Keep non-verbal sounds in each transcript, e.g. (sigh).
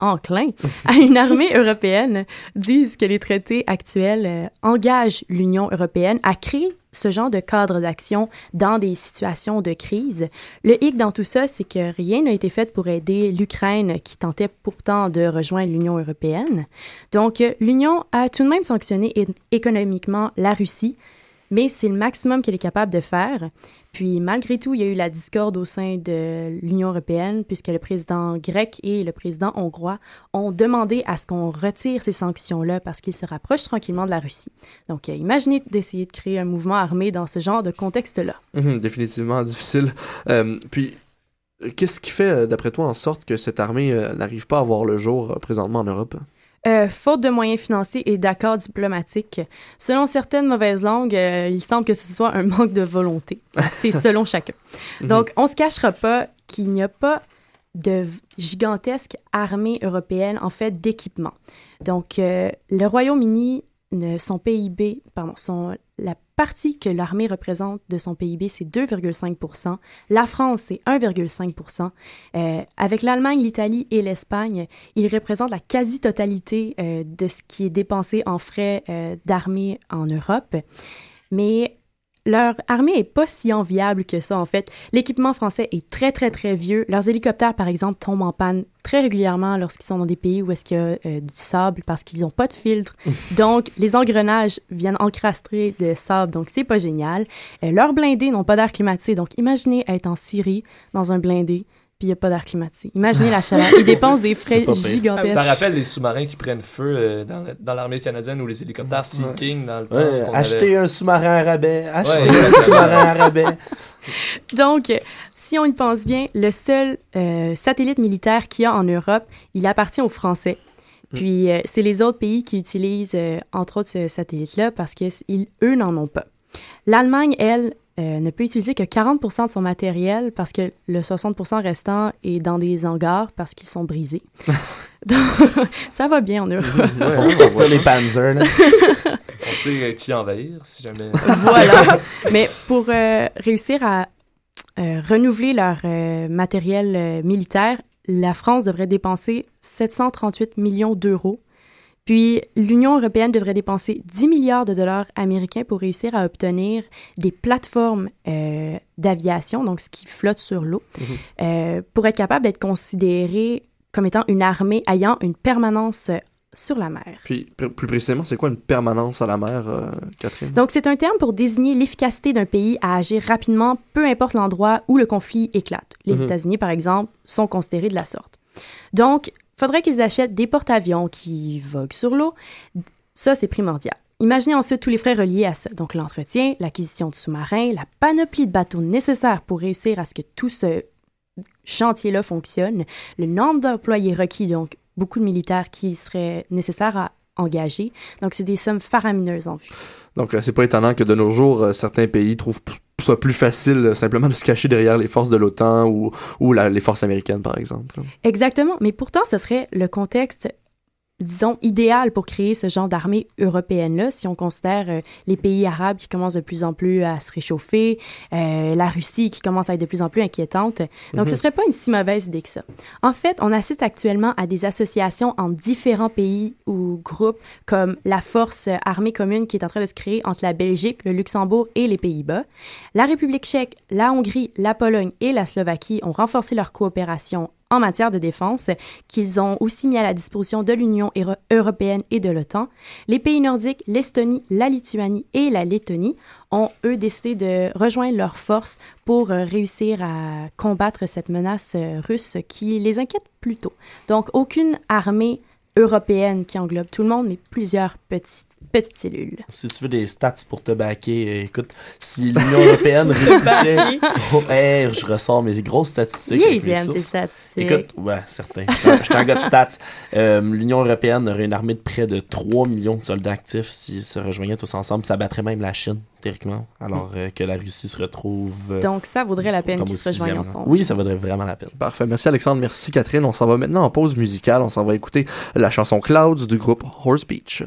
enclins à une armée européenne disent que les traités actuels euh, engagent l'Union européenne à créer ce genre de cadre d'action dans des situations de crise. Le hic dans tout ça, c'est que rien n'a été fait pour aider l'Ukraine qui tentait pourtant de rejoindre l'Union européenne. Donc, euh, l'Union a tout de même sanctionné économiquement la Russie, mais c'est le maximum qu'elle est capable de faire. Puis malgré tout, il y a eu la discorde au sein de l'Union européenne puisque le président grec et le président hongrois ont demandé à ce qu'on retire ces sanctions-là parce qu'ils se rapprochent tranquillement de la Russie. Donc euh, imaginez d'essayer de créer un mouvement armé dans ce genre de contexte-là. Mhm, définitivement difficile. Euh, puis qu'est-ce qui fait, d'après toi, en sorte que cette armée euh, n'arrive pas à voir le jour présentement en Europe? Euh, faute de moyens financiers et d'accords diplomatiques. Selon certaines mauvaises langues, euh, il semble que ce soit un manque de volonté. C'est (laughs) selon chacun. Mhm. Donc, on ne se cachera pas qu'il n'y a pas de gigantesque armée européenne, en fait, d'équipement. Donc, euh, le Royaume-Uni, son PIB, pardon, la partie que l'armée représente de son PIB, c'est 2,5 La France, c'est 1,5% euh, Avec l'Allemagne, l'Italie et l'Espagne, ils représentent la quasi-totalité euh, de ce qui est dépensé en frais euh, d'armée en Europe. Mais leur armée est pas si enviable que ça, en fait. L'équipement français est très, très, très vieux. Leurs hélicoptères, par exemple, tombent en panne très régulièrement lorsqu'ils sont dans des pays où est-ce qu'il y a euh, du sable parce qu'ils n'ont pas de filtre. (laughs) donc, les engrenages viennent encrastrer de sable, donc c'est pas génial. Euh, leurs blindés n'ont pas d'air climatisé, donc imaginez être en Syrie dans un blindé puis il n'y a pas d'air climatisé. Imaginez la chaleur. Ils (laughs) dépensent des frais gigantesques. Ça rappelle les sous-marins qui prennent feu euh, dans, l'armée canadienne ou les hélicoptères Sea King dans le temps. acheter un sous-marin à rabais. Acheter un sous-marin à rabais. (laughs) Donc, si on y pense bien, le seul euh, satellite militaire qu'il y a en Europe, il appartient aux Français. Mm. Puis, euh, c'est les autres pays qui utilisent, entre autres, ce satellite-là parce qu'eux n'en ont pas. L'Allemagne, elle, euh, ne peut utiliser que 40 de son matériel parce que le 60 restant est dans des hangars parce qu'ils sont brisés. (laughs) Donc, (laughs) ça va bien en Europe. on sortir les Panzers. (laughs) on sait euh, qui envahir si jamais. voilà. Mais pour euh, réussir à renouveler leur matériel militaire, la France devrait dépenser 738 millions d'euros puis l'Union européenne devrait dépenser 10 milliards de dollars américains pour réussir à obtenir des plateformes euh, d'aviation, donc ce qui flotte sur l'eau, mhm. euh, pour être capable d'être considéré comme étant une armée ayant une permanence sur la mer. Puis, plus précisément, c'est quoi une permanence à la mer, euh, Catherine? Donc, c'est un terme pour désigner l'efficacité d'un pays à agir rapidement, peu importe l'endroit où le conflit éclate. Les mhm. États-Unis, par exemple, sont considérés de la sorte. Donc, faudrait qu'ils achètent des porte-avions qui voguent sur l'eau. Ça, c'est primordial. Imaginez ensuite tous les frais reliés à ça, donc l'entretien, l'acquisition de sous-marins, la panoplie de bateaux nécessaires pour réussir à ce que tout ce chantier-là fonctionne, le nombre d'employés requis, donc beaucoup de militaires qui seraient nécessaires à engager. Donc, c'est des sommes faramineuses en vue. Donc, euh, c'est pas étonnant que de nos jours, euh, certains pays trouvent soit plus facile euh, simplement de se cacher derrière les forces de l'OTAN ou, ou les forces américaines, par exemple. Exactement, mais pourtant, ce serait le contexte disons, idéal pour créer ce genre d'armée européenne-là, si on considère euh, les pays arabes qui commencent de plus en plus à se réchauffer, euh, la Russie qui commence à être de plus en plus inquiétante. Donc, ce mhm. serait pas une si mauvaise idée que ça. En fait, on assiste actuellement à des associations en différents pays ou groupes, comme la Force armée commune qui est en train de se créer entre la Belgique, le Luxembourg et les Pays-Bas. La République tchèque, la Hongrie, la Pologne et la Slovaquie ont renforcé leur coopération en matière de défense qu'ils ont aussi mis à la disposition de l'Union européenne et de l'OTAN. Les pays nordiques, l'Estonie, la Lituanie et la Lettonie ont, eux, décidé de rejoindre leurs forces pour euh, réussir à combattre cette menace euh, russe qui les inquiète plutôt. Donc, aucune armée européenne qui englobe tout le monde, mais plusieurs petites petite cellule. Si tu veux des stats pour te baquer, écoute, si l'Union européenne (laughs) réussissait... oh, je ressors mes grosses statistiques. Oui, ils aiment ces statistiques. Écoute, ouais, certain. Je suis un gars de stats. Euh, L'Union européenne aurait une armée de près de 3 millions de soldats actifs s'ils se rejoignaient tous ensemble. Ça battrait même la Chine, théoriquement, alors euh, que la Russie se retrouve... Euh, Donc ça vaudrait la peine qu'ils se rejoignent ensemble. Oui, ça vaudrait vraiment la peine. Parfait. Merci Alexandre, merci Catherine. On s'en va maintenant en pause musicale. On s'en va écouter la chanson Clouds du groupe Horse Beach.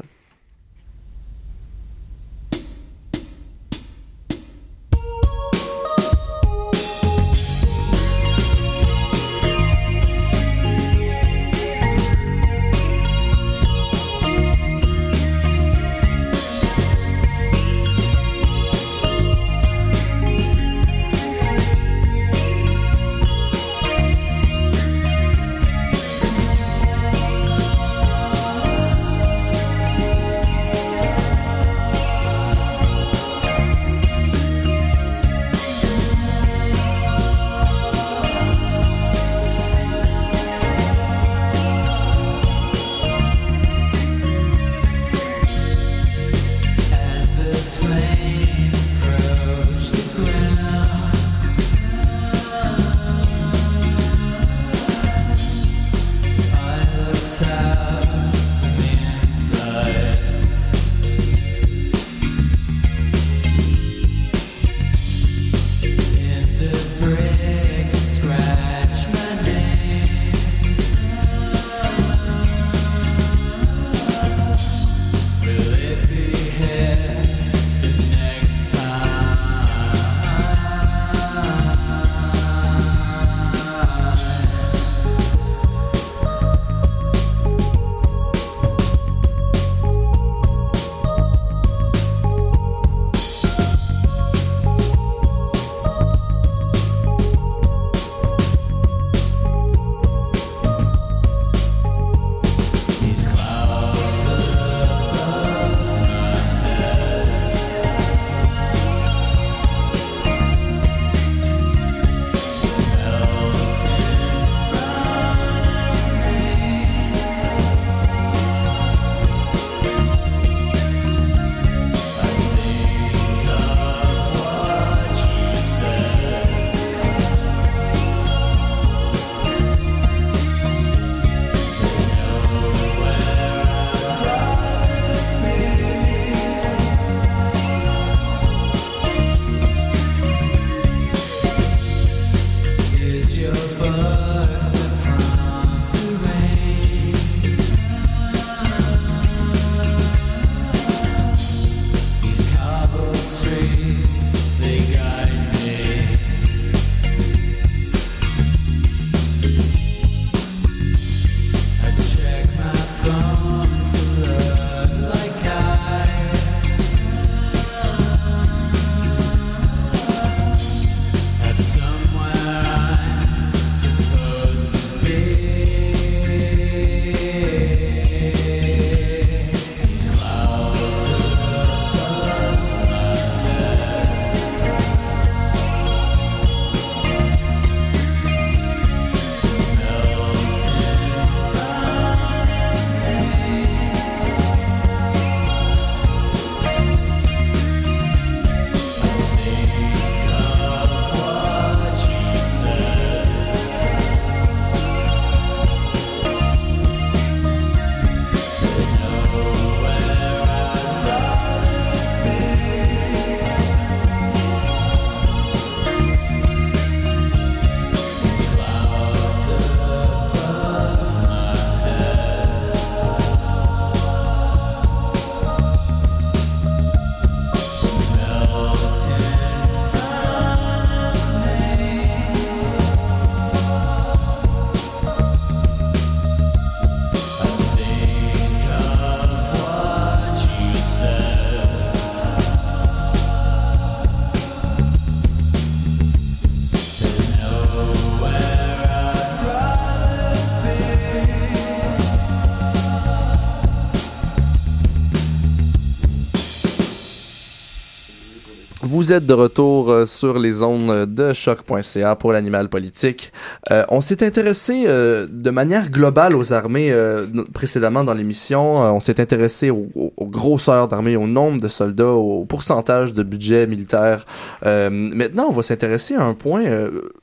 De retour euh, sur les zones de choc.ca pour l'animal politique. Euh, on s'est intéressé euh, de manière globale aux armées euh, précédemment dans l'émission. Euh, on s'est intéressé aux, aux grosseurs d'armées, au nombre de soldats, au pourcentage de budget militaire. Euh, maintenant, on va s'intéresser à un point.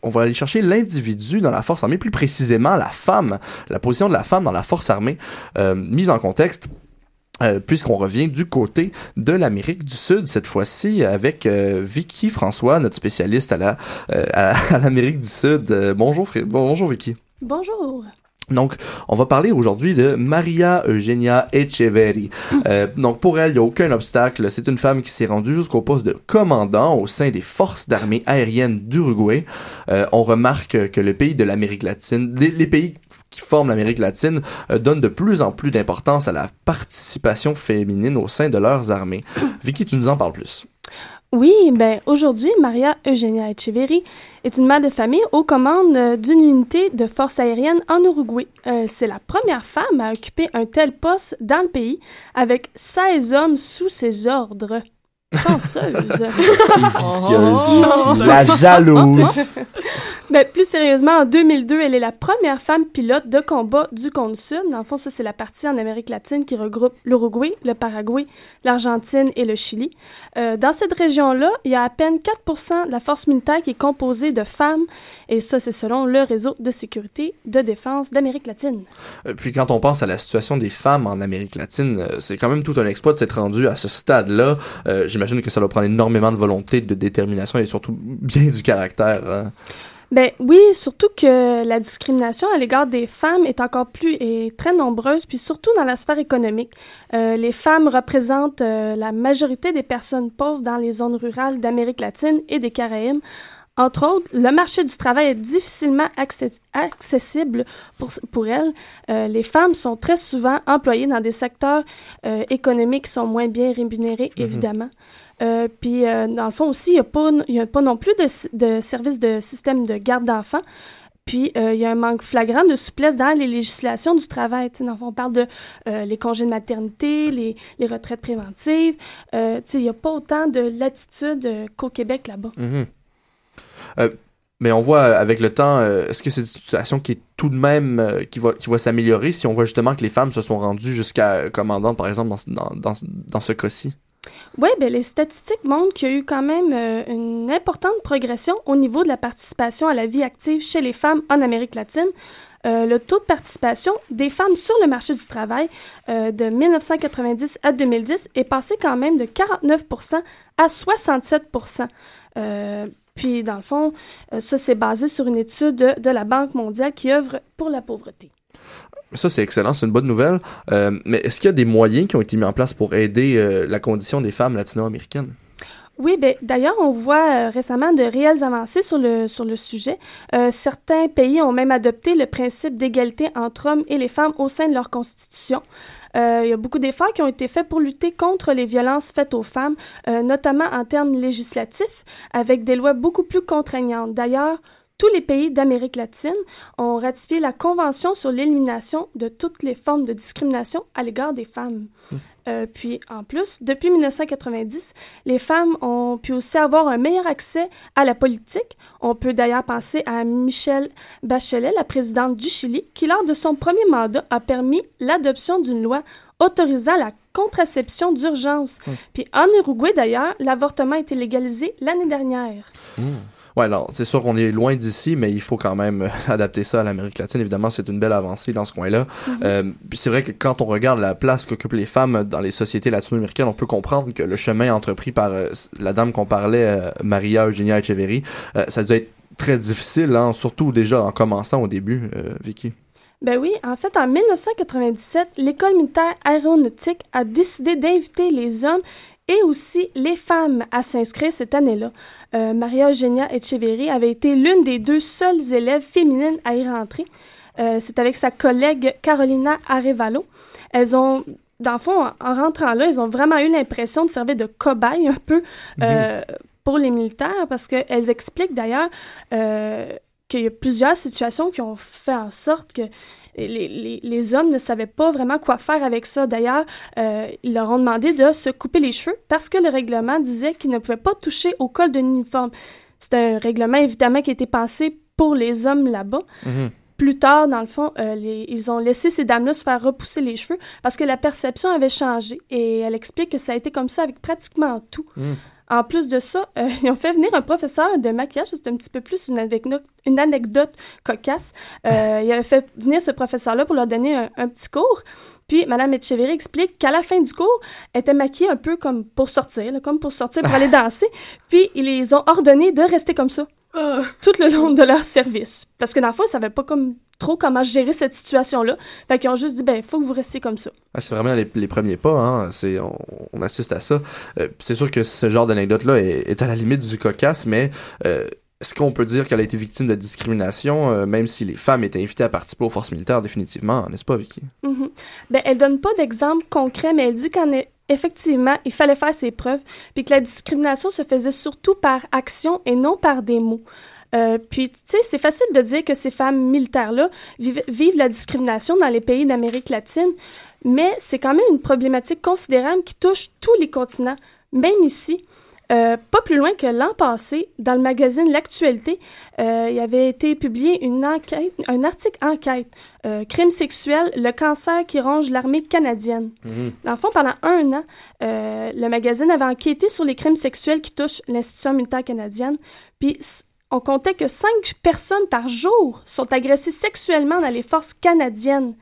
on va aller chercher l'individu dans la force armée, plus précisément la femme, la position de la femme dans la force armée, mise en contexte. Euh, puisqu'on revient du côté de l'Amérique du Sud cette fois-ci avec euh, Vicky François, notre spécialiste à la euh, à, (laughs) l'Amérique du Sud. bonjour, bonjour Vicky. Bonjour. Donc, on va parler aujourd'hui de Maria Eugenia Echeverri. Euh, donc, pour elle, il n'y a aucun obstacle. C'est une femme qui s'est rendue jusqu'au poste de commandant au sein des forces d'armée aériennes d'Uruguay. Euh, on remarque que le pays de l'Amérique latine, les, pays qui forment l'Amérique latine, euh, donnent de plus en plus d'importance à la participation féminine au sein de leurs armées. Vicky, tu nous en parles plus. Oui, ben aujourd'hui, Maria Eugenia Echeverri est une mère de famille aux commandes euh, d'une unité de force aérienne en Uruguay. Euh, c'est la première femme à occuper un tel poste dans le pays, avec 16 hommes sous ses ordres. Chanceuse. (laughs) vicieuse, la jalouse. (laughs) Mais plus sérieusement, en 2002, elle est la première femme pilote de combat du Cône Sud. Dans le fond, ça, c'est la partie en Amérique latine qui regroupe l'Uruguay, le Paraguay, l'Argentine et le Chili. Euh, dans cette région-là, il y a à peine 4% de la force militaire qui est composée de femmes, et ça, c'est selon le réseau de sécurité de défense d'Amérique latine. Euh, puis quand on pense à la situation des femmes en Amérique latine, euh, c'est quand même tout un exploit de s'être rendu à ce stade-là. J'imagine que ça doit prendre énormément de volonté, de détermination et surtout bien du caractère. Hein. Ben oui, surtout que la discrimination à l'égard des femmes est encore plus et très nombreuse, puis surtout dans la sphère économique. Euh, les femmes représentent euh, la majorité des personnes pauvres dans les zones rurales d'Amérique latine et des Caraïbes. Entre autres, le marché du travail est difficilement accessible pour, pour elles. Euh, les femmes sont très souvent employées dans des secteurs euh, économiques qui sont moins bien rémunérés, mm-hmm. évidemment. Euh, puis, dans le fond aussi, il n'y a, pas non plus de, de service de système de garde d'enfants. Puis, euh, il y a un manque flagrant de souplesse dans les législations du travail. On parle de les congés de maternité, les, les retraites préventives. il n'y a pas autant de latitude qu'au Québec là-bas. Mm-hmm. mais on voit avec le temps, est-ce que c'est une situation qui est tout de même, qui va, qui va s'améliorer si on voit justement que les femmes se sont rendues jusqu'à commandante, par exemple, dans, dans, dans ce cas-ci? Oui, ben, les statistiques montrent qu'il y a eu quand même euh, une importante progression au niveau de la participation à la vie active chez les femmes en Amérique latine. Euh, le taux de participation des femmes sur le marché du travail euh, de 1990 à 2010 est passé quand même de 49% à 67 Puis, dans le fond, ça, c'est basé sur une étude de la Banque mondiale qui œuvre pour la pauvreté. Ça, c'est excellent, c'est une bonne nouvelle. Euh, mais est-ce qu'il y a des moyens qui ont été mis en place pour aider euh, la condition des femmes latino-américaines? Oui, ben, d'ailleurs, on voit euh, récemment de réelles avancées sur le, sur le sujet. certains pays ont même adopté le principe d'égalité entre hommes et les femmes au sein de leur constitution. il y a beaucoup d'efforts qui ont été faits pour lutter contre les violences faites aux femmes, notamment en termes législatifs, avec des lois beaucoup plus contraignantes. D'ailleurs, tous les pays d'Amérique latine ont ratifié la Convention sur l'élimination de toutes les formes de discrimination à l'égard des femmes. Hmm. Euh, puis, en plus, depuis 1990, les femmes ont pu aussi avoir un meilleur accès à la politique. On peut d'ailleurs penser à Michelle Bachelet, la présidente du Chili, qui, lors de son premier mandat, a permis l'adoption d'une loi autorisant la contraception d'urgence. Hmm. Puis, en Uruguay, d'ailleurs, l'avortement a été légalisé l'année dernière. Hmm. Ouais, alors, c'est sûr qu'on est loin d'ici, mais il faut quand même euh, (laughs) adapter ça à l'Amérique latine. Évidemment, c'est une belle avancée dans ce coin-là. Mm-hmm. euh, puis c'est vrai que quand on regarde la place qu'occupent les femmes dans les sociétés latino-américaines, on peut comprendre que le chemin entrepris par euh, la dame qu'on parlait, euh, Maria Eugenia Echeverry, ça doit être très difficile, hein, surtout déjà en commençant au début, Vicky. Ben oui, en fait, en 1997, l'école militaire aéronautique a décidé d'inviter les hommes et aussi les femmes à s'inscrire cette année-là. Euh, Maria Eugenia Echeverry avait été l'une des deux seules élèves féminines à y rentrer. Euh, c'est avec sa collègue Carolina Arevalo. Elles ont, dans le fond, en, rentrant là, elles ont vraiment eu l'impression de servir de cobaye un peu euh, mhm. pour les militaires parce qu'elles expliquent d'ailleurs qu'il y a plusieurs situations qui ont fait en sorte que les, les, hommes ne savaient pas vraiment quoi faire avec ça. D'ailleurs, euh, ils leur ont demandé de se couper les cheveux parce que le règlement disait qu'ils ne pouvaient pas toucher au col d'un uniforme. C'est un règlement, évidemment, qui a été pensé pour les hommes là-bas. Mhm. Plus tard, dans le fond, euh, ils ont laissé ces dames-là se faire repousser les cheveux parce que la perception avait changé. Et elle explique que ça a été comme ça avec pratiquement tout. Mhm. En plus de ça, euh, (laughs) ils ont fait venir un professeur de maquillage. C'est un petit peu plus une anecdote, une anecdote cocasse. Euh, (laughs) il fait venir ce professeur-là pour leur donner un, petit cours. Puis, Mme Etcheverry explique qu'à la fin du cours, elle était maquillée un peu comme pour sortir, comme pour sortir pour (laughs) aller danser. Puis, ils les ont ordonné de rester comme ça. Ah. tout le long de leur service. Parce que dans le fond, ils savaient pas comme trop comment gérer cette situation-là. Fait qu'ils ont juste dit, ben, il faut que vous restiez comme ça. Ah, c'est vraiment les, premiers pas, hein. C'est, on, assiste à ça. Euh, c'est sûr que ce genre d'anecdote-là est, à la limite du cocasse, mais euh, est-ce qu'on peut dire qu'elle a été victime de discrimination, euh, même si les femmes étaient invitées à participer aux forces militaires, définitivement, n'est-ce pas, Vicky? Mm-hmm. Ben, elle donne pas d'exemple concret, mais elle dit qu'en effectivement, il fallait faire ses preuves, puis que la discrimination se faisait surtout par action et non par des mots. Euh, puis, tu sais, c'est facile de dire que ces femmes militaires-là vivent, vivent, la discrimination dans les pays d'Amérique latine, mais c'est quand même une problématique considérable qui touche tous les continents, même ici. Euh, pas plus loin que l'an passé, dans le magazine L'Actualité, euh, il avait été publié une enquête, un article enquête, euh, crime sexuel, le cancer qui ronge l'armée canadienne. Mhm. Dans le fond, pendant un an, le magazine avait enquêté sur les crimes sexuels qui touchent l'institution militaire canadienne, puis on comptait que cinq personnes par jour sont agressées sexuellement dans les forces canadiennes.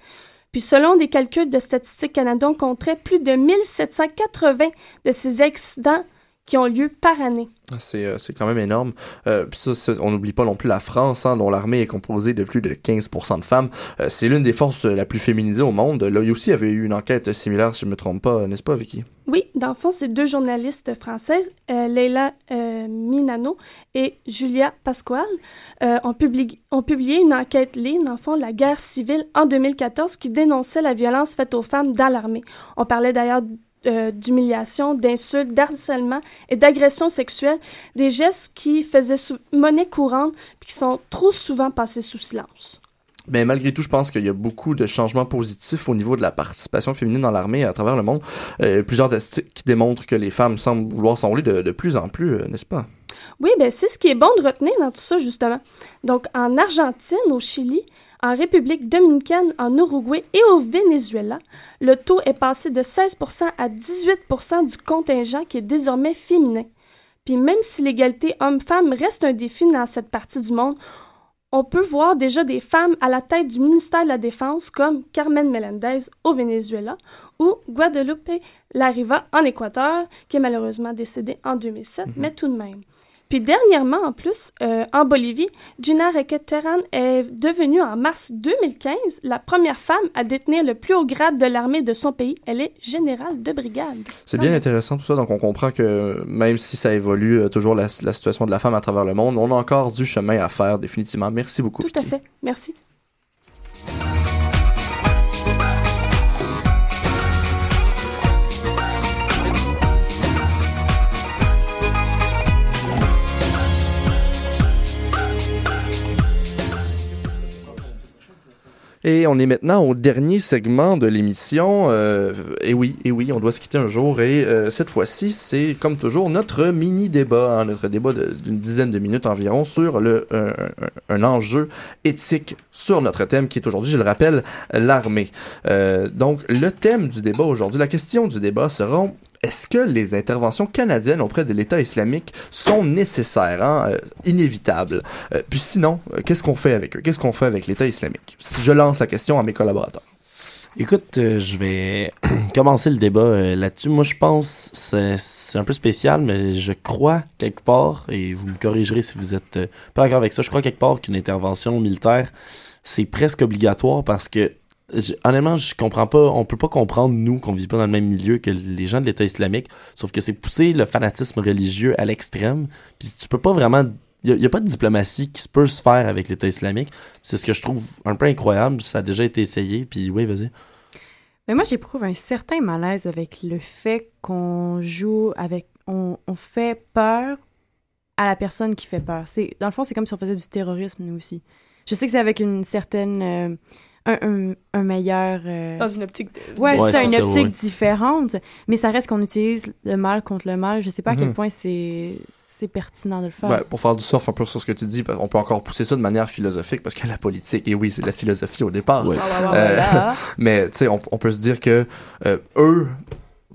Puis selon des calculs de Statistique Canada, on compterait plus de 1780 de ces accidents qui ont lieu par année. Ah, euh, c'est, quand même énorme. Euh, puis ça, on n'oublie pas non plus la France, hein, dont l'armée est composée de plus de 15% de femmes. Euh, c'est l'une des forces la plus féminisée au monde. Là aussi, il y avait eu une enquête similaire, si je ne me trompe pas, n'est-ce pas, Vicky? Oui, dans le fond, c'est deux journalistes françaises, Leila Minano et Julia Pasquale, ont, publié, ont publié une enquête ligne, dans le fond, la guerre civile en 2014, qui dénonçait la violence faite aux femmes dans l'armée. On parlait d'ailleurs euh, d'humiliation, d'insultes, d'harcèlement et d'agression sexuelle, des gestes qui faisaient monnaie courante puis qui sont trop souvent passés sous silence. Mais malgré tout, je pense qu'il y a beaucoup de changements positifs au niveau de la participation féminine dans l'armée à travers le monde. Euh, plusieurs statistiques qui démontrent que les femmes semblent vouloir s'enrôler de, de, plus en plus, euh, n'est-ce pas? Oui, ben c'est ce qui est bon de retenir dans tout ça, justement. Donc, en Argentine, au Chili, en République dominicaine, en Uruguay et au Venezuela, le taux est passé de 16% à 18% du contingent qui est désormais féminin. Puis même si l'égalité homme-femme reste un défi dans cette partie du monde, on peut voir déjà des femmes à la tête du ministère de la Défense comme Carmen Melendez au Venezuela ou Guadalupe Lariva en Équateur, qui est malheureusement décédée en 2007, mhm. mais tout de même. Puis dernièrement, en plus, euh, en Bolivie, Gina Requeteran est devenue en mars 2015 la première femme à détenir le plus haut grade de l'armée de son pays. Elle est générale de brigade. C'est bien intéressant tout ça. Donc on comprend que même si ça évolue euh, toujours la, la, situation de la femme à travers le monde, on a encore du chemin à faire définitivement. Merci beaucoup. Tout à fait. Merci. Et on est maintenant au dernier segment de l'émission. Euh, et oui, et oui, on doit se quitter un jour. Et euh, cette fois-ci, c'est comme toujours notre mini débat, hein, notre débat d'une dizaine de minutes environ sur le un, enjeu éthique sur notre thème qui est aujourd'hui, je le rappelle, l'armée. Euh, donc le thème du débat aujourd'hui, la question du débat sera est-ce que les interventions canadiennes auprès de l'État islamique sont nécessaires, hein, euh, inévitables? Euh, puis sinon, euh, qu'est-ce qu'on fait avec eux? Qu'est-ce qu'on fait avec l'État islamique? Je lance la question à mes collaborateurs. Écoute, je vais (clears throat) commencer le débat là-dessus. Moi, je pense c'est un peu spécial, mais je crois quelque part, et vous me corrigerez si vous êtes pas d'accord avec ça, je crois quelque part qu'une intervention militaire, c'est presque obligatoire parce que honnêtement, je comprends pas. On peut pas comprendre, nous, qu'on vit pas dans le même milieu que les gens de l'État islamique. Sauf que c'est pousser le fanatisme religieux à l'extrême. Puis tu peux pas vraiment. Il n'y a, pas de diplomatie qui peut se faire avec l'État islamique. C'est ce que je trouve un peu incroyable. Ça a déjà été essayé. Puis oui, vas-y. Mais moi, j'éprouve un certain malaise avec le fait qu'on joue avec. On, fait peur à la personne qui fait peur. Dans le fond, c'est comme si on faisait du terrorisme, nous aussi. Je sais que c'est avec une certaine. Euh, un, un, un meilleur... euh, Dans une optique de... Ouais, Ouais, c'est une ça, optique ouais. différente, mais ça reste qu'on utilise le mal contre le mal. Je sais pas à quel Mhm. point c'est c'est pertinent de le faire. Ouais, pour faire du surf un peu sur ce que tu dis, on peut encore pousser ça de manière philosophique parce que la politique, et oui, c'est de la philosophie au départ. Ouais. Ah, Euh, ouais. (laughs) Voilà. Mais tu sais, on, on peut se dire que euh, eux,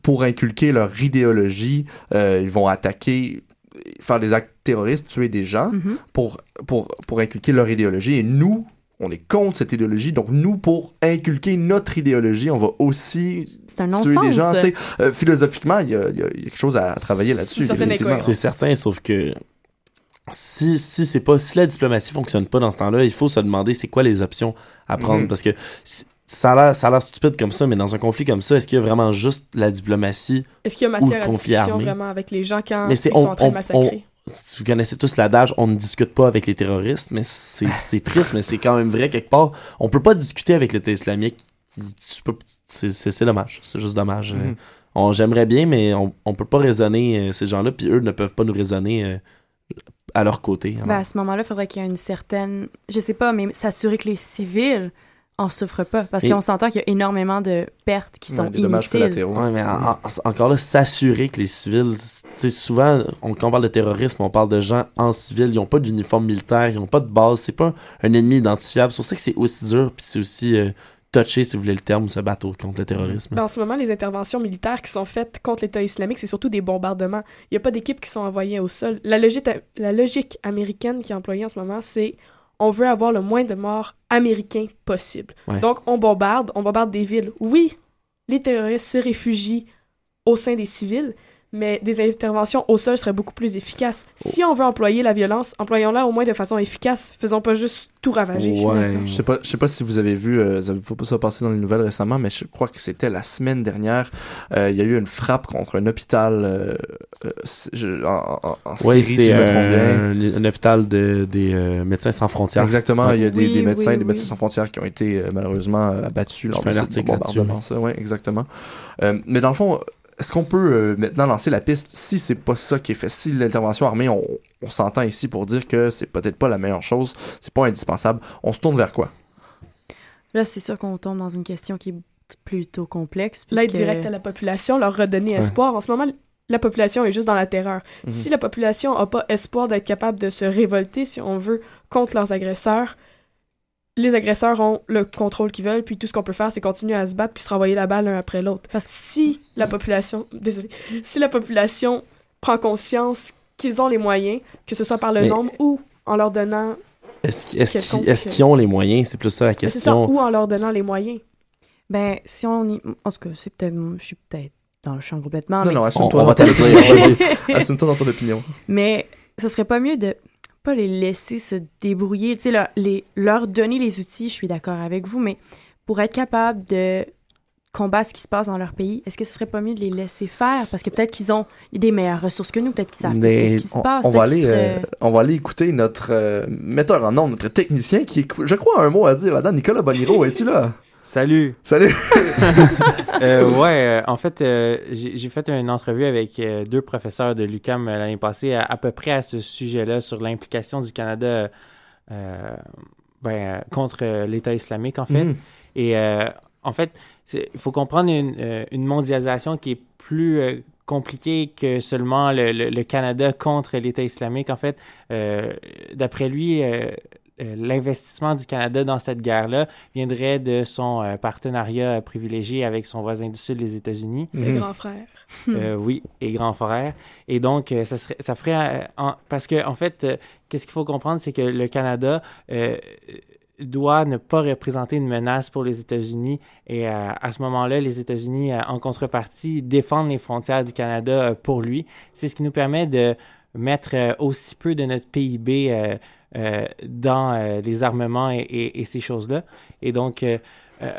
pour inculquer leur idéologie, euh, ils vont attaquer, faire des actes terroristes, tuer des gens Mhm. pour, pour, pour inculquer leur idéologie. Et nous, on est contre cette idéologie. Donc nous, pour inculquer notre idéologie, on va aussi un tuer des gens. Tu sais, euh, philosophiquement, il y a, y y quelque chose à travailler là-dessus. C'est certain, sauf que si, si c'est pas si la diplomatie fonctionne pas dans ce temps-là, il faut se demander c'est quoi les options à prendre Mhm. parce que ça a l'air ça a l'air stupide comme ça mais dans un conflit comme ça, est-ce qu'il y a vraiment juste la diplomatie Est-ce qu'il y a Ou matière le à conflit discussion armé? vraiment avec les gens quand Mais ils sont on- en train on- de massacrer? Si vous connaissez tous l'adage, on ne discute pas avec les terroristes, mais c'est c'est triste, mais c'est quand même vrai quelque part. On peut pas discuter avec l'État islamique. C'est dommage. C'est juste dommage. On J'aimerais bien, mais on, on peut pas raisonner euh, ces gens-là, puis eux ne peuvent pas nous raisonner euh, à leur côté. Alors, Ben, à ce moment-là, il faudrait qu'il y ait une certaine, je sais pas, mais s'assurer que les civils en souffrent pas. Parce qu'on s'entend qu'il y a énormément de pertes qui sont Ouais, des dommages inutiles. collatéraux. Ouais, mais en- en- encore là, s'assurer que les civils, tu sais, souvent, on, quand on parle de terrorisme, on parle de gens en civil, ils n'ont pas d'uniforme militaire, ils n'ont pas de base, c'est pas un ennemi identifiable. C'est pour ça que c'est aussi dur, puis c'est aussi euh, touché, si vous voulez le terme, ce bateau contre le terrorisme. Ben, en ce moment, les interventions militaires qui sont faites contre l'État islamique, c'est surtout des bombardements. Il n'y a pas d'équipes qui sont envoyées au sol. La logique, la logique américaine qui est employée en ce moment, c'est on veut avoir le moins de morts américains possible. Ouais. Donc, on bombarde, on bombarde des villes. Oui, les terroristes se réfugient au sein des civils, mais des interventions au sol seraient beaucoup plus efficaces. Si on veut employer la violence, employons-la au moins de façon efficace. Faisons pas juste tout ravager. Ouais. Je sais pas, je sais pas si vous avez vu, euh, vous avez pas ça passer dans les nouvelles récemment, mais je crois que c'était la semaine dernière. euh, Il y a eu une frappe contre un hôpital euh, euh, je- en, en, en Oui, Syrie, si c'est je me trompe bien. un hôpital de, des euh, médecins sans frontières. Exactement, il y a des, Oui, des médecins, oui, des médecins sans frontières qui ont été euh, malheureusement abattus lors de un ce article bombardement. Ça, ouais, exactement. Euh, mais dans le fond, est-ce qu'on peut euh, maintenant lancer la piste si c'est pas ça qui est fait, si l'intervention armée, on, on s'entend ici pour dire que c'est peut-être pas la meilleure chose, c'est pas indispensable, on se tourne vers quoi? Là, c'est sûr qu'on tombe dans une question qui est plutôt complexe. L'aide puisque- directe à la population, leur redonner espoir. En ce moment, la population est juste dans la terreur. Mhm. Si la population n'a pas espoir d'être capable de se révolter, si on veut, contre leurs agresseurs, les agresseurs ont le contrôle qu'ils veulent, puis tout ce qu'on peut faire, c'est continuer à se battre puis se renvoyer la balle l'un après l'autre. Parce que si la population, (laughs) désolé, si la population prend conscience qu'ils ont les moyens, que ce soit par le Mais- nombre ou en leur donnant, Est-ce qu'ils ont les moyens? C'est plus ça la ça, question. ou en leur donnant les moyens. Ben, si on y... En tout cas, c'est peut-être... Je suis peut-être dans le champ complètement, Non, mais... non, On, assume-toi on dans va te ton- le dire. (laughs) assume-toi dans ton opinion. Mais ce serait pas mieux de pas les laisser se débrouiller, tu sais, leur, les, leur donner les outils, je suis d'accord avec vous, mais pour être capable de combattre ce qui se passe dans leur pays, est-ce que ce serait pas mieux de les laisser faire? Parce que peut-être qu'ils ont des meilleures ressources que nous, peut-être qu'ils savent plus ce qui se passe. on va aller, euh, on va aller écouter notre euh, metteur en nom, notre technicien qui est, je crois, a un mot à dire là-dedans. Nicolas Boniro, es-tu là? Salut. Salut! (laughs) Euh, (laughs) ouais, euh, en fait, euh, j'ai fait une entrevue avec deux professeurs de l'UCAM l'année passée à, à peu près à ce sujet-là sur l'implication du Canada ben, contre l'État islamique, en fait. Mhm. Et en fait, il faut comprendre une, une mondialisation qui est plus compliquée que seulement le, le- le Canada contre l'État islamique. En fait, euh, d'après lui, euh, l'investissement du Canada dans cette guerre-là viendrait de son euh, partenariat euh, privilégié avec son voisin du Sud, les États-Unis. Les Mhm. grands frères. Euh, oui, et grand frère. Et donc, euh, ça, serait, ça ferait... euh, en- parce que, en fait, euh, qu'est-ce qu'il faut comprendre, c'est que le Canada euh, doit ne pas représenter une menace pour les États-Unis. Et euh, à ce moment-là, les États-Unis, euh, en contrepartie, défendent les frontières du Canada euh, pour lui. C'est ce qui nous permet de mettre euh, aussi peu de notre PIB euh, euh, dans euh, les armements et, et- et ces choses-là. Et donc... euh, euh,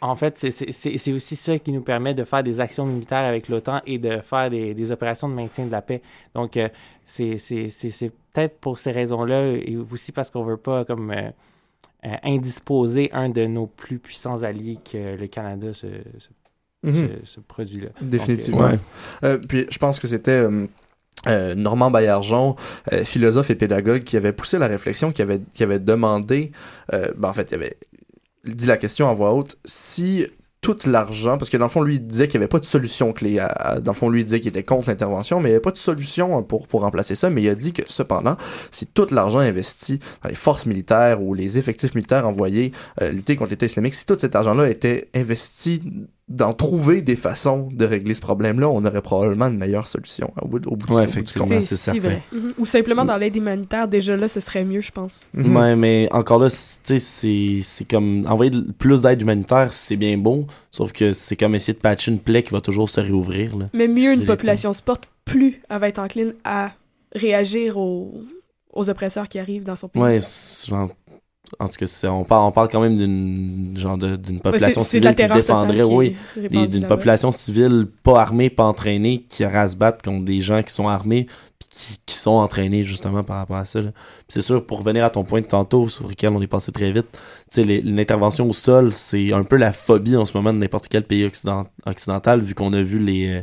en fait, c'est- c'est c'est- c'est aussi ça qui nous permet de faire des actions militaires avec l'OTAN et de faire des, des opérations de maintien de la paix. Donc, euh, c'est c'est- c'est- c'est peut-être pour ces raisons-là et aussi parce qu'on veut pas comme euh, euh, indisposer un de nos plus puissants alliés que le Canada, ce, ce, Mhm. ce- ce produit-là. Définitivement. Donc, Ouais. Euh, puis je pense que c'était euh, Normand Baillargeon, euh, philosophe et pédagogue, qui avait poussé la réflexion, qui avait, qui avait demandé, euh, ben, en fait, il avait dit la question en voix haute. Si tout l'argent, parce que dans le fond, lui, il disait qu'il n'y avait pas de solution clé. À- dans le fond, lui, il disait qu'il était contre l'intervention, mais il n'y avait pas de solution pour, pour remplacer ça. Mais il a dit que, cependant, si tout l'argent investi dans les forces militaires ou les effectifs militaires envoyés euh, lutter contre l'État islamique, si tout cet argent-là était investi dans trouver des façons de régler ce problème-là, on aurait probablement une meilleure solution au bout, au bout du- Ouais, du compte. c'est certain. vrai. Mhm. Ou simplement dans l'aide humanitaire, déjà là, ce serait mieux, je pense. Ouais, mais encore là, c'est- tu sais, c'est c'est comme envoyer plus d'aide humanitaire, c'est bien beau, sauf que c'est comme essayer de patcher une plaie qui va toujours se réouvrir. Là. Mais mieux une population se porte, plus elle va être encline à réagir aux, aux oppresseurs qui arrivent dans son pays. Ouais, c'est genre- en tout cas, on parle, on parle quand même d'une genre d'une population civile qui terreur défendrait, qui oui, d'une population civile pas armée, pas entraînée, qui aura à se battre contre des gens qui sont armés, puis qui, qui sont entraînés justement par rapport à ça. C'est sûr, pour revenir à ton point de tantôt, sur lequel on est passé très vite, l'intervention au sol, c'est un peu la phobie en ce moment de n'importe quel pays occident- occidental, vu qu'on a vu les... euh,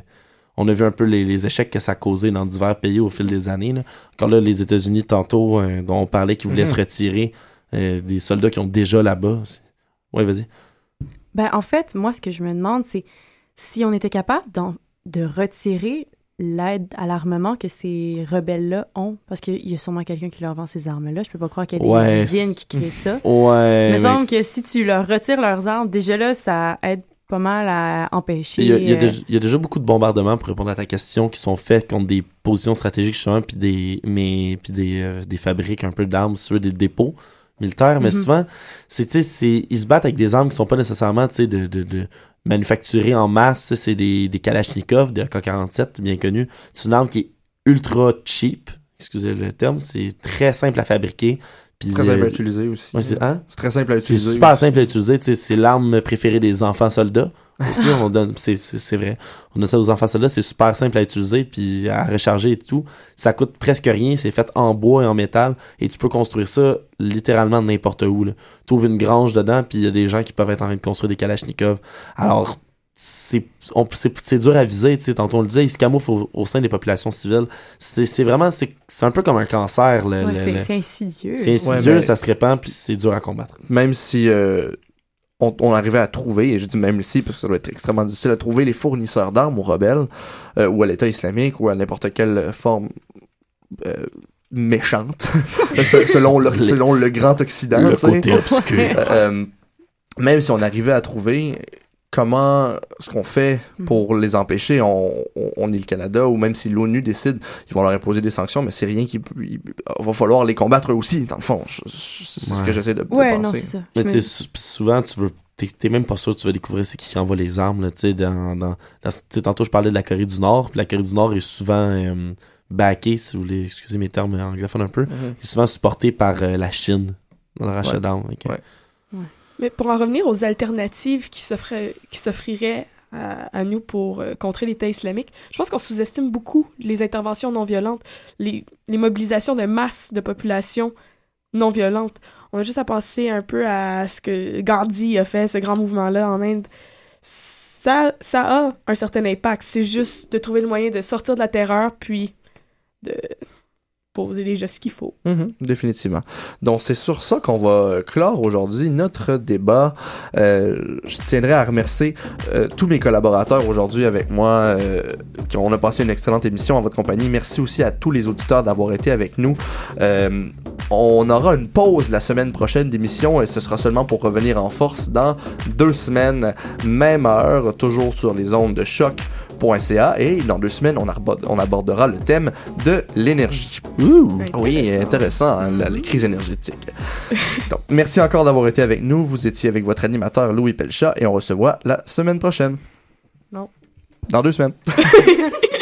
on a vu un peu les, les échecs que ça a causé dans divers pays au fil des années. Là. Encore là, les États-Unis, tantôt, euh, dont on parlait qu'ils voulaient Mhm. se retirer, euh, des soldats qui ont déjà là-bas. Ouais, vas-y. Ben, en fait, moi, ce que je me demande, c'est si on était capable de retirer l'aide à l'armement que ces rebelles-là ont, parce qu'il y a sûrement quelqu'un qui leur vend ces armes-là. Je peux pas croire qu'il y a des Ouais, usines qui créent ça. (laughs) Ouais. Il me mais- que si tu leur retires leurs armes, déjà là, ça aide pas mal à empêcher. Il y, a, il y a euh, déjà, il y a déjà beaucoup de bombardements pour répondre à ta question qui sont faits contre des positions stratégiques justement puis des mais puis des, euh, des fabriques un peu d'armes sur des dépôts militaires mais Mhm. souvent c'est tu sais c'est ils se battent avec des armes qui sont pas nécessairement tu sais de, de, de manufacturées en masse Tu sais, c'est des des Kalachnikov des AK-47 bien connus c'est une arme qui est ultra cheap excusez le terme c'est très simple à fabriquer puis Très simple euh, à utiliser aussi. ouais, c'est hein? C'est très simple à C'est utiliser. super aussi. simple à utiliser, tu sais, c'est l'arme préférée des enfants soldats. Aussi, on donne, c'est, vrai. On a ça aux enfants soldats, c'est super simple à utiliser puis à recharger et tout. Ça coûte presque rien, c'est fait en bois et en métal et tu peux construire ça littéralement n'importe où. Tu trouves une grange dedans puis il y a des gens qui peuvent être en train de construire des Kalachnikov. Alors, c'est, on- c'est, c'est dur à viser, tu sais. Tantôt on le disait, ils se camouflent au, au sein des populations civiles. C'est, c'est vraiment, c'est, c'est un peu comme un cancer. Le, ouais, c'est insidieux. c'est Ouais, insidieux, mais- ça se répand puis c'est dur à combattre. même si euh, on, on arrivait à trouver, et je dis même ici, parce que ça doit être extrêmement difficile à trouver, les fournisseurs d'armes aux rebelles, euh, ou à l'État islamique, ou à n'importe quelle forme euh, méchante, (laughs) se- selon, le, Les- selon le grand Occident. Le côté obscur. Euh, même si on arrivait à trouver comment ce qu'on fait pour les empêcher, on, on, on est le Canada, ou même si l'ONU décide, ils vont leur imposer des sanctions, mais c'est rien qui il, va falloir les combattre eux aussi, dans le fond. C'est ce que j'essaie de, de Ouais, penser. non, c'est ça. Mais tu sais, souvent, tu veux. T'es même pas sûr que tu vas découvrir c'est qui qui envoie les armes, là, tu sais, dans, dans, dans- tu sais, tantôt, je parlais de la Corée du Nord, puis la Corée du Nord est souvent euh, backée, si vous voulez, excusez mes termes anglophones un peu, Mhm. est souvent supportée par euh, la Chine dans le rachat Ouais. d'armes. ok. Mais pour en revenir aux alternatives qui s'offriraient à, nous pour euh, contrer l'État islamique, je pense qu'on sous-estime beaucoup les interventions non violentes, les, mobilisations de masse de population non violentes. On a juste à penser un peu à ce que Gandhi a fait, ce grand mouvement-là en Inde. Ça, ça a un certain impact. C'est juste de trouver le moyen de sortir de la terreur, puis de poser les gestes qu'il faut. Mhm, définitivement. Donc c'est sur ça qu'on va clore aujourd'hui notre débat. Euh, je tiendrai à remercier euh, tous mes collaborateurs aujourd'hui avec moi. Euh, qui- on a passé une excellente émission en votre compagnie. Merci aussi à tous les auditeurs d'avoir été avec nous. Euh, on aura une pause la semaine prochaine d'émission et ce sera seulement pour revenir en force dans deux semaines, même heure, toujours sur les ondes de et dans deux semaines on, abordera le thème de l'énergie. Oui, intéressant, hein, la, la crise énergétique. (laughs) Donc, merci encore d'avoir été avec nous. Vous étiez avec votre animateur Louis Pelchat et on se voit la semaine prochaine. Non. Dans deux semaines. (laughs)